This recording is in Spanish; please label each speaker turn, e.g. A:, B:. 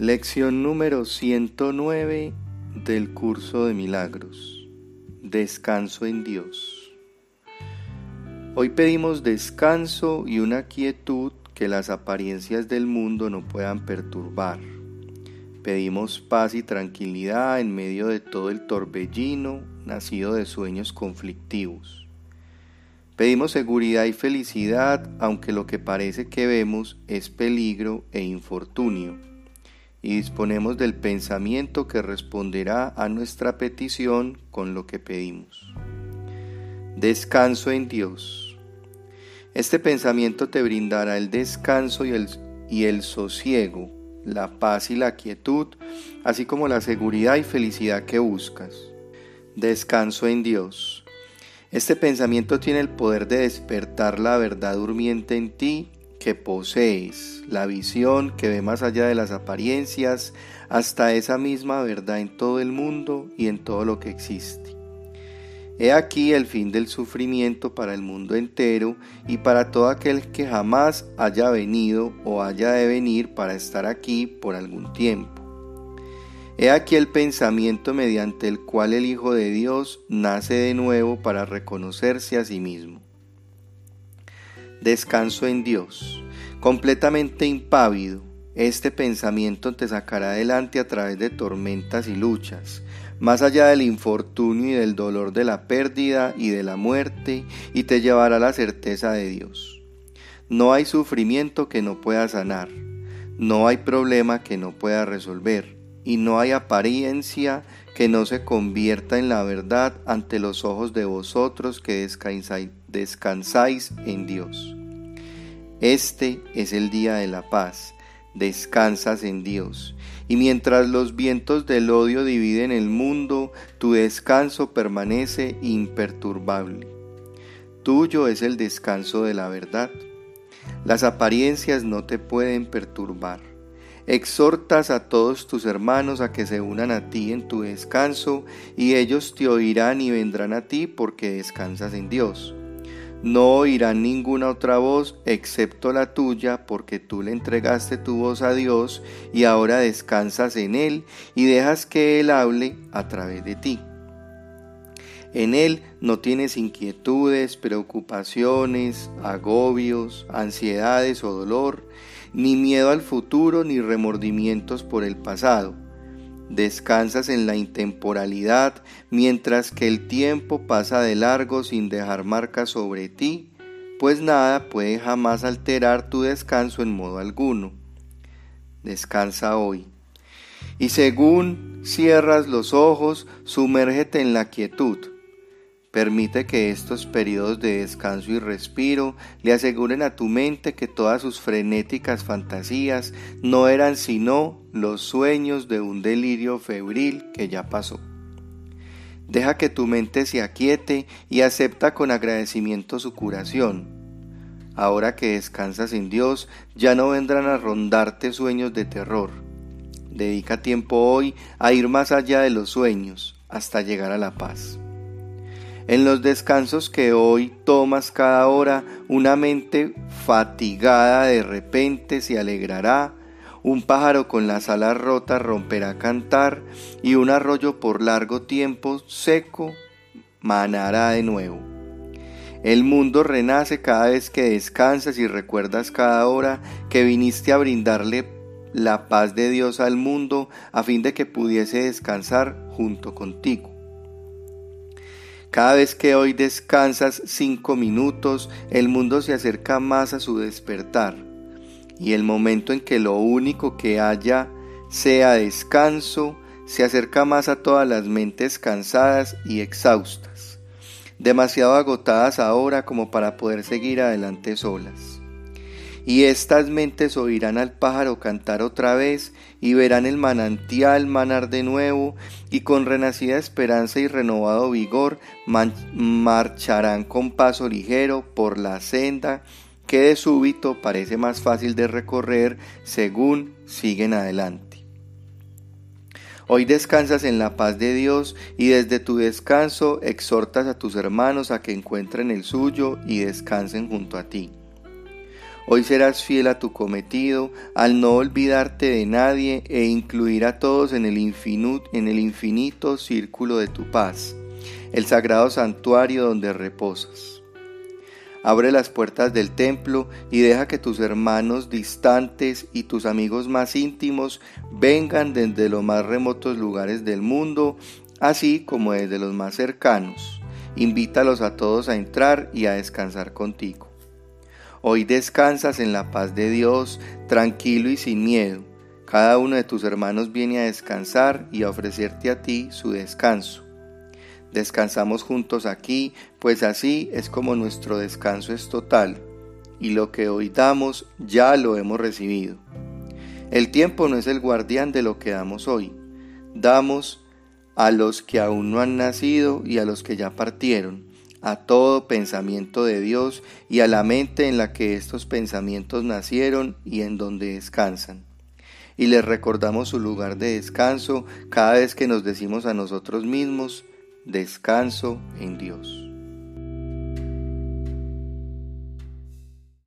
A: Lección número 109 del curso de milagros. Descanso en Dios. Hoy pedimos descanso y una quietud que las apariencias del mundo no puedan perturbar. Pedimos paz y tranquilidad en medio de todo el torbellino nacido de sueños conflictivos. Pedimos seguridad y felicidad aunque lo que parece que vemos es peligro e infortunio y disponemos del pensamiento que responderá a nuestra petición con lo que pedimos. Descanso en Dios. Este pensamiento te brindará el descanso y el, y el sosiego, la paz y la quietud, así como la seguridad y felicidad que buscas. Descanso en Dios. Este pensamiento tiene el poder de despertar la verdad durmiente en ti que posees, la visión que ve más allá de las apariencias, hasta esa misma verdad en todo el mundo y en todo lo que existe. He aquí el fin del sufrimiento para el mundo entero y para todo aquel que jamás haya venido o haya de venir para estar aquí por algún tiempo. He aquí el pensamiento mediante el cual el Hijo de Dios nace de nuevo para reconocerse a sí mismo descanso en Dios. Completamente impávido, este pensamiento te sacará adelante a través de tormentas y luchas, más allá del infortunio y del dolor de la pérdida y de la muerte, y te llevará a la certeza de Dios. No hay sufrimiento que no pueda sanar, no hay problema que no pueda resolver, y no hay apariencia que no se convierta en la verdad ante los ojos de vosotros que descansáis en Dios. Este es el día de la paz, descansas en Dios. Y mientras los vientos del odio dividen el mundo, tu descanso permanece imperturbable. Tuyo es el descanso de la verdad. Las apariencias no te pueden perturbar. Exhortas a todos tus hermanos a que se unan a ti en tu descanso, y ellos te oirán y vendrán a ti porque descansas en Dios. No oirán ninguna otra voz excepto la tuya, porque tú le entregaste tu voz a Dios y ahora descansas en Él y dejas que Él hable a través de ti. En Él no tienes inquietudes, preocupaciones, agobios, ansiedades o dolor, ni miedo al futuro, ni remordimientos por el pasado Descansas en la intemporalidad mientras que el tiempo pasa de largo sin dejar marcas sobre ti, pues nada puede jamás alterar tu descanso en modo alguno. Descansa hoy. Y según cierras los ojos, sumérgete en la quietud Permite que estos periodos de descanso y respiro le aseguren a tu mente que todas sus frenéticas fantasías no eran sino los sueños de un delirio febril que ya pasó. Deja que tu mente se aquiete y acepta con agradecimiento su curación. Ahora que descansas en Dios, ya no vendrán a rondarte sueños de terror. Dedica tiempo hoy a ir más allá de los sueños, hasta llegar a la paz. En los descansos que hoy tomas cada hora, una mente fatigada de repente se alegrará, un pájaro con las alas rotas romperá a cantar y un arroyo por largo tiempo seco manará de nuevo. El mundo renace cada vez que descansas y recuerdas cada hora que viniste a brindarle la paz de Dios al mundo a fin de que pudiese descansar junto contigo. Cada vez que hoy descansas cinco minutos, el mundo se acerca más a su despertar. Y el momento en que lo único que haya sea descanso, se acerca más a todas las mentes cansadas y exhaustas, demasiado agotadas ahora como para poder seguir adelante solas y estas mentes oirán al pájaro cantar otra vez y verán el manantial manar de nuevo y con renacida esperanza y renovado vigor marcharán con paso ligero por la senda que de súbito parece más fácil de recorrer según siguen adelante. Hoy descansas en la paz de Dios y desde tu descanso exhortas a tus hermanos a que encuentren el suyo y descansen junto a ti. Hoy serás fiel a tu cometido al no olvidarte de nadie e incluir a todos en el, infinito, círculo de tu paz, el sagrado santuario donde reposas. Abre las puertas del templo y deja que tus hermanos distantes y tus amigos más íntimos vengan desde los más remotos lugares del mundo, así como desde los más cercanos. Invítalos a todos a entrar y a descansar contigo. Hoy descansas en la paz de Dios, tranquilo y sin miedo. Cada uno de tus hermanos viene a descansar y a ofrecerte a ti su descanso. Descansamos juntos aquí, pues así es como nuestro descanso es total, y lo que hoy damos ya lo hemos recibido. El tiempo no es el guardián de lo que damos hoy. Damos a los que aún no han nacido y a los que ya partieron a todo pensamiento de Dios y a la mente en la que estos pensamientos nacieron y en donde descansan. Y les recordamos su lugar de descanso cada vez que nos decimos a nosotros mismos, descanso en Dios.